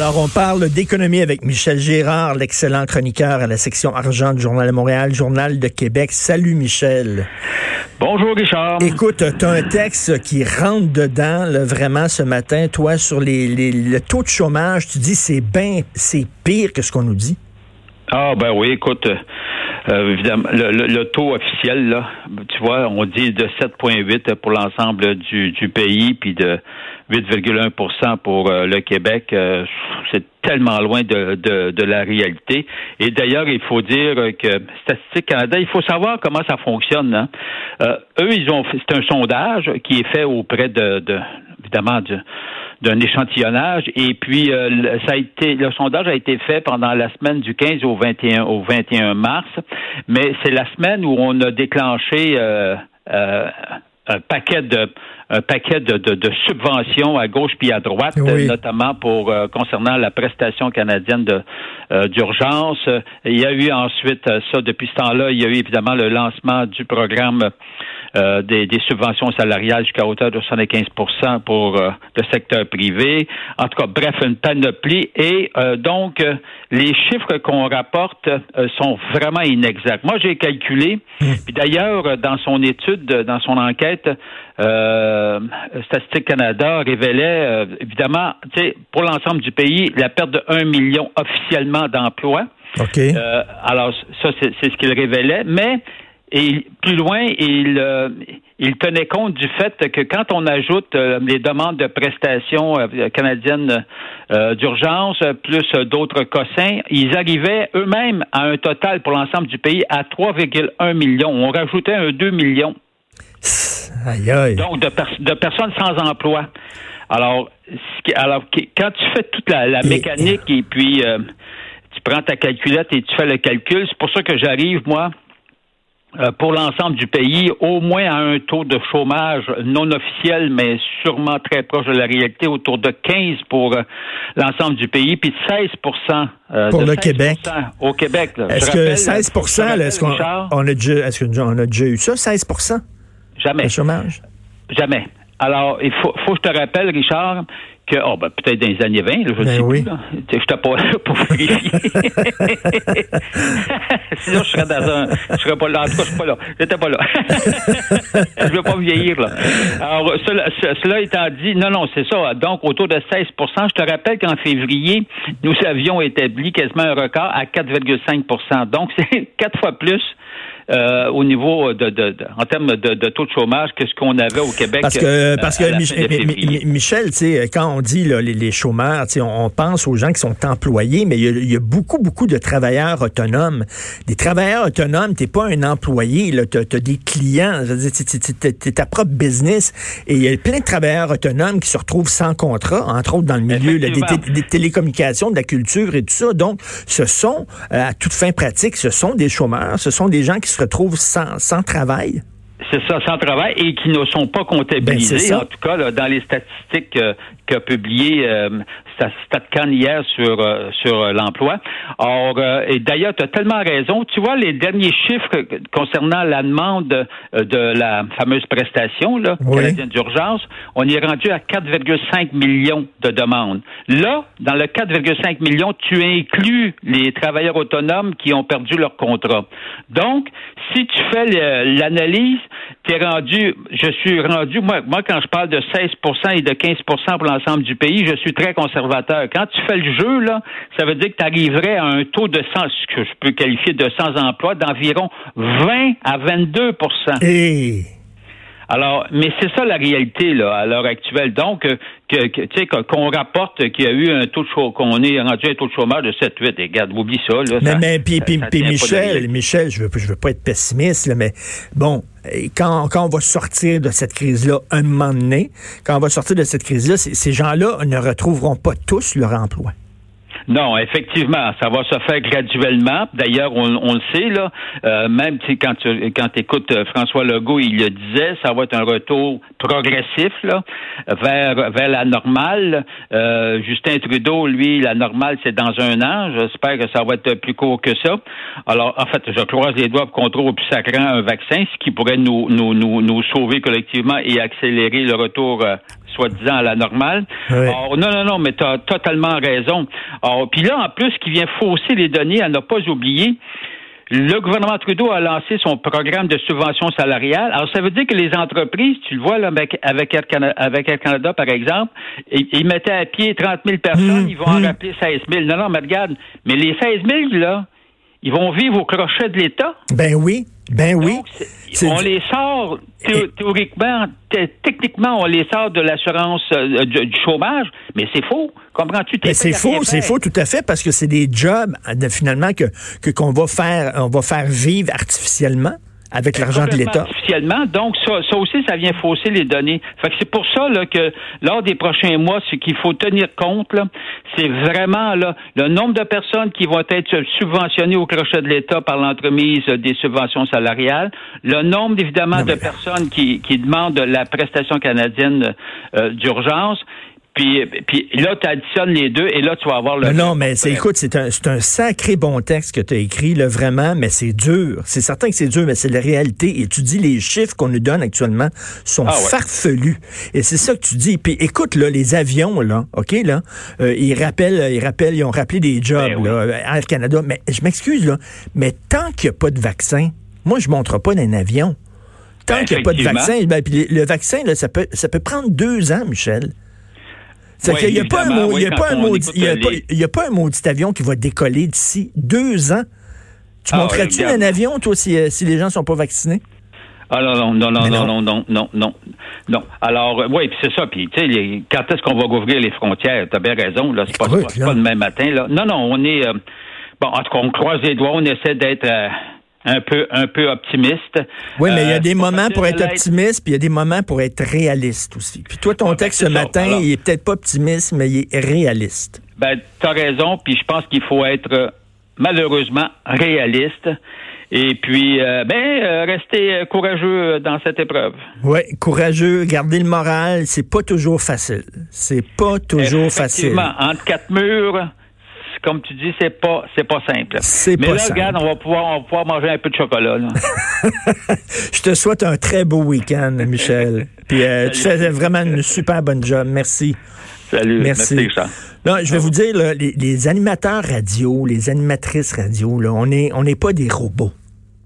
Alors, on parle d'économie avec Michel Gérard, l'excellent chroniqueur à la section argent du Journal de Montréal, Journal de Québec. Salut, Michel. Bonjour, Richard. Écoute, tu as un texte qui rentre dedans, vraiment, ce matin, toi, sur les, le taux de chômage. Tu dis c'est bien, c'est pire que ce qu'on nous dit. Ah, ben oui, écoute. Euh, évidemment, le, taux officiel, là, tu vois, on dit de 7,8 pour l'ensemble du, du pays, puis de 8,1% pour euh, le Québec. Euh, c'est tellement loin de, de, la réalité. Et d'ailleurs, il faut dire que Statistique Canada, il faut savoir comment ça fonctionne. Hein. eux, ils ont c'est un sondage qui est fait auprès de, de évidemment de d'un échantillonnage. Et puis, euh, ça a été, le sondage a été fait pendant la semaine du 15 au 21, au 21 mars, mais c'est la semaine où on a déclenché euh, euh, paquet de un paquet de, de, subventions à gauche puis à droite, notamment pour concernant la prestation canadienne de d'urgence. Il y a eu ensuite ça depuis ce temps-là, il y a eu évidemment le lancement du programme euh, des, subventions salariales jusqu'à hauteur de 75 pour euh, le secteur privé. En tout cas, bref, une panoplie. Et euh, donc, les chiffres qu'on rapporte sont vraiment inexacts. Moi, j'ai calculé, mmh. puis d'ailleurs, dans son étude, dans son enquête, Statistique Canada révélait, évidemment, pour l'ensemble du pays, la perte de 1 million officiellement d'emplois. OK. alors, ça, c'est ce qu'il révélait, mais et plus loin, il, euh, il tenait compte du fait que quand on ajoute euh, les demandes de prestations euh, canadiennes d'urgence, plus d'autres cossins, ils arrivaient eux-mêmes à un total pour l'ensemble du pays à 3,1 millions. On rajoutait un 2 millions. Aïe, aïe. Donc, de, de personnes sans emploi. Alors, alors quand tu fais toute la, mécanique et puis tu prends ta calculette et tu fais le calcul, c'est pour ça que j'arrive, moi, euh, pour l'ensemble du pays, au moins à un taux de chômage non officiel, mais sûrement très proche de la réalité, autour de 15 pour euh, l'ensemble du pays, puis 16 euh, pour le Québec. Au Québec. Est-ce que 16 est-ce qu'on on a déjà, est-ce qu'on a déjà eu ça, 16 Jamais. Le chômage? Jamais. Alors, il faut, faut que je te rappelle, Richard, que, oh, ben, peut-être dans les années 20, là, je ne ben sais oui. plus. Je n'étais pas là pour vérifier. Sinon, je serais dans un. Je serais pas là. En tout cas, je suis pas là. J'étais pas là. je ne veux pas vieillir, là. Alors, cela, cela étant dit, non, non, c'est ça. Donc, autour de 16% Je te rappelle qu'en février, nous avions établi quasiment un record à 4,5% Donc, c'est quatre fois plus euh, au niveau de, de, en termes de, de, taux de chômage que ce qu'on avait au Québec. Parce que, euh, parce que Michel, tu sais, quand on dit là, les, les, chômeurs, tu sais, on, pense aux gens qui sont employés, mais il y, a, beaucoup, beaucoup de travailleurs autonomes. Des travailleurs autonomes, t'es pas un employé, tu as, des clients, tu ta propre business. Et il y a plein de travailleurs autonomes qui se retrouvent sans contrat, entre autres dans le milieu des, télécommunications, de la culture et tout ça. Donc, ce sont, euh, à toute fin pratique, ce sont des chômeurs, ce sont des gens qui se retrouvent sans, sans travail. C'est ça, sans travail et qui ne sont pas comptabilisés, ben, en tout cas, dans les statistiques euh, qu'a publié euh, StatCan hier sur, euh, sur l'emploi. Or, euh, et d'ailleurs, tu as tellement raison. Tu vois, les derniers chiffres concernant la demande de la fameuse prestation là, canadienne d'urgence, on est rendu à 4,5 millions de demandes. Là, dans le 4,5 millions, tu inclus les travailleurs autonomes qui ont perdu leur contrat. Donc, si tu fais l'analyse, es rendu, je suis rendu, moi, moi, quand je parle de 16% et de 15% pour l'ensemble du pays, je suis très conservateur. Quand tu fais le jeu, là, ça veut dire que tu arriverais à un taux de 100, ce que je peux qualifier de sans emploi, d'environ 20 à 22 alors, mais c'est ça la réalité là à l'heure actuelle. Donc, euh, que, tu sais qu'on rapporte qu'il y a eu un taux de chômage, qu'on est rendu un taux de chômage de 7-8. Et regarde, oublie ça. Là, mais, mais puis, puis, Michel, Michel, je veux, je veux pas être pessimiste, là, mais bon, quand, quand on va sortir de cette crise-là un moment donné, quand on va sortir de cette crise-là, ces gens-là ne retrouveront pas tous leur emploi. Non, effectivement, ça va se faire graduellement. D'ailleurs, on, le sait là, euh, même quand tu quand écoutes euh, François Legault, il le disait, ça va être un retour progressif là, vers vers la normale. Euh, Justin Trudeau, lui, la normale, c'est dans un an. J'espère que ça va être plus court que ça. Alors, en fait, je croise les doigts pour qu'on trouve au plus sacrant un vaccin, ce qui pourrait nous nous nous, nous sauver collectivement et accélérer le retour soi-disant à la normale. non, non, non, mais tu as totalement raison. puis là, en plus, qui vient fausser les données, à ne pas oublier, le gouvernement Trudeau a lancé son programme de subvention salariale. Alors, ça veut dire que les entreprises, tu le vois là, avec, avec, Air, Canada, par exemple, ils, mettaient à pied 30 000 personnes, mmh, ils vont en mmh. rappeler 16 000. Non, non, mais regarde, mais les 16 000, là, ils vont vivre au crochet de l'État. Ben oui. Ben oui. on les sort théoriquement, techniquement, on les sort de l'assurance euh, du, chômage, mais c'est faux. Comprends-tu? c'est faux, c'est faux tout à fait parce que c'est des jobs finalement que qu'on va faire, on va faire vivre artificiellement avec l'argent de l'État. Officiellement, donc ça, ça, aussi, ça vient fausser les données. Fait que c'est pour ça là, que lors des prochains mois, ce qu'il faut tenir compte, c'est vraiment là, le nombre de personnes qui vont être subventionnées au crochet de l'État par l'entremise des subventions salariales, le nombre évidemment de personnes qui, qui demandent la prestation canadienne euh, d'urgence, puis, puis là, tu additionnes les deux et là, tu vas avoir le. Non, mais c'est, écoute, c'est un, c'est un sacré bon texte que tu as écrit, là, vraiment, mais c'est dur. C'est certain que c'est dur, mais c'est la réalité. Et tu dis les chiffres qu'on nous donne actuellement sont ah farfelus. Et c'est ça que tu dis. Puis écoute, là, les avions, là, OK, là, euh, ils rappellent, ils rappellent, ils ont rappelé des jobs, ben là, Air Canada. Mais je m'excuse, là, mais tant qu'il n'y a pas de vaccin, moi, je ne montre pas d'un avion. Tant ben, qu'il n'y a pas de vaccin, ben, puis le vaccin, là, ça peut, ça peut prendre deux ans, Michel. C'est qu'il n'y a, pas un y a pas un maudit, a pas un maudit avion qui va décoller d'ici deux ans. Tu ah, montrais-tu un avion, toi, si, euh, si les gens ne sont pas vaccinés? Ah non, non, non, non, non, non, non, non, non. Alors, euh, oui, puis c'est ça. Puis, tu sais, quand est-ce qu'on va ouvrir les frontières? Tu as bien raison, là. C'est pas, pas, le même matin, là. Non, non, on est... Euh, bon, en tout cas, on croise les doigts, on essaie d'être un peu un peu optimiste. Oui, mais il y a euh, des moments pour être optimiste, puis il y a des moments pour être réaliste aussi. Puis toi, ton ah, ben, texte ce matin, il est peut-être pas optimiste, mais il est réaliste. Ben, tu as raison, puis je pense qu'il faut être malheureusement réaliste. Et puis, euh, ben, euh, rester courageux dans cette épreuve. Oui, courageux, garder le moral, c'est pas toujours facile. C'est pas toujours facile. entre quatre murs, comme tu dis, c'est pas c'est pas simple. C'est Mais là, regarde, on va pouvoir pouvoir manger un peu de chocolat. Je te souhaite un très beau week-end, Michel. Puis euh, tu fais vraiment une super bonne job. Merci. Salut. Merci. non, je vais vous dire, les, animateurs radio, les animatrices radio, là, on n'est on n'est pas des robots.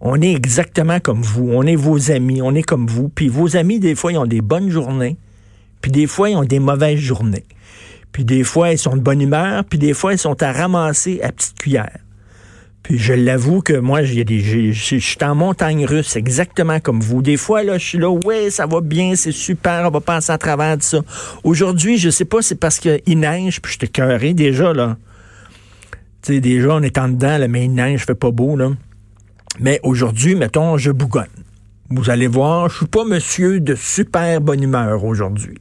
On est exactement comme vous. On est vos amis. On est comme vous. Puis vos amis, des fois, ils ont des bonnes journées. Puis des fois, ils ont des mauvaises journées. Puis des fois, ils sont de bonne humeur, puis des fois, ils sont à ramasser à petite cuillère. Puis je l'avoue que moi, j'ai des, je suis en montagne russe, exactement comme vous. Des fois, là, je suis là, ouais, ça va bien, c'est super, on va passer à travers de ça. Aujourd'hui, je sais pas, c'est parce qu'il neige, puis je t'ai cœuré déjà, là. Tu sais, déjà, on est en dedans, là, mais il neige, fait pas beau, là. Mais aujourd'hui, mettons, je bougonne. Vous allez voir, je suis pas monsieur de super bonne humeur aujourd'hui.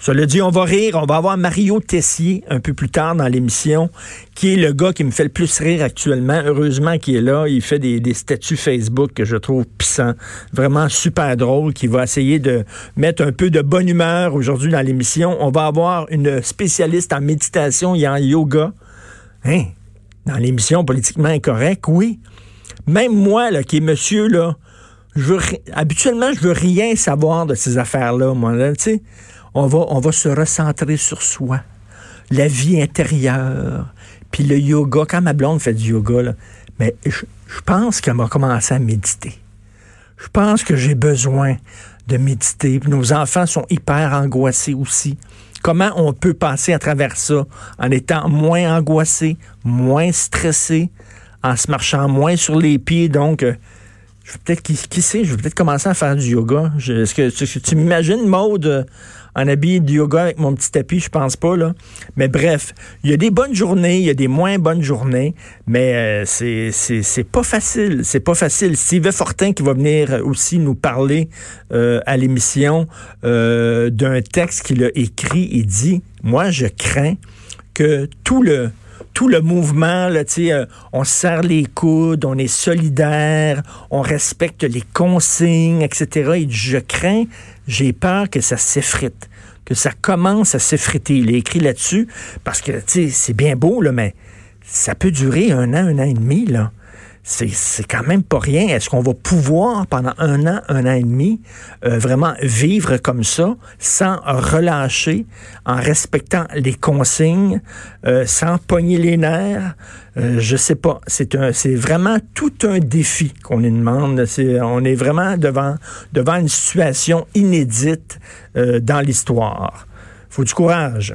Cela dit, on va rire. On va avoir Mario Tessier un peu plus tard dans l'émission, qui est le gars qui me fait le plus rire actuellement. Heureusement qu'il est là. Il fait des, des statuts Facebook que je trouve puissants. Vraiment super drôle, qui va essayer de mettre un peu de bonne humeur aujourd'hui dans l'émission. On va avoir une spécialiste en méditation et en yoga. Hein? Dans l'émission Politiquement Incorrect, oui. Même moi, là, qui est monsieur, là, je habituellement, je veux rien savoir de ces affaires-là, moi, là, tu sais on va, se recentrer sur soi, la vie intérieure, puis le yoga. Quand ma blonde fait du yoga, mais je, pense qu'elle m'a commencé à méditer. Je pense que j'ai besoin de méditer. nos enfants sont hyper angoissés aussi. Comment on peut passer à travers ça en étant moins angoissé, moins stressé, en se marchant moins sur les pieds? Donc, euh, je peut-être, qui, sait, je vais peut-être commencer à faire du yoga. Est-ce que, tu m'imagines, Maude, en habit de yoga avec mon petit tapis, je pense pas, là. Mais bref, il y a des bonnes journées, il y a des moins bonnes journées, mais euh, c'est, pas facile. C'est pas facile. Steve Fortin qui va venir aussi nous parler euh, à l'émission euh, d'un texte qu'il a écrit, il dit Moi, je crains que tout le tout le mouvement, là, euh, on serre les coudes, on est solidaire, on respecte les consignes, etc. Et je crains, j'ai peur que ça s'effrite, que ça commence à s'effriter. Il est écrit là-dessus parce que c'est bien beau, là, mais ça peut durer un an, un an et demi. Là c'est quand même pas rien. Est-ce qu'on va pouvoir, pendant un an, un an et demi, euh, vraiment vivre comme ça, sans relâcher, en respectant les consignes, euh, sans pogner les nerfs? Euh, je sais pas. C'est vraiment tout un défi qu'on nous demande. C'est, on est vraiment devant, devant une situation inédite dans l'histoire. Faut du courage.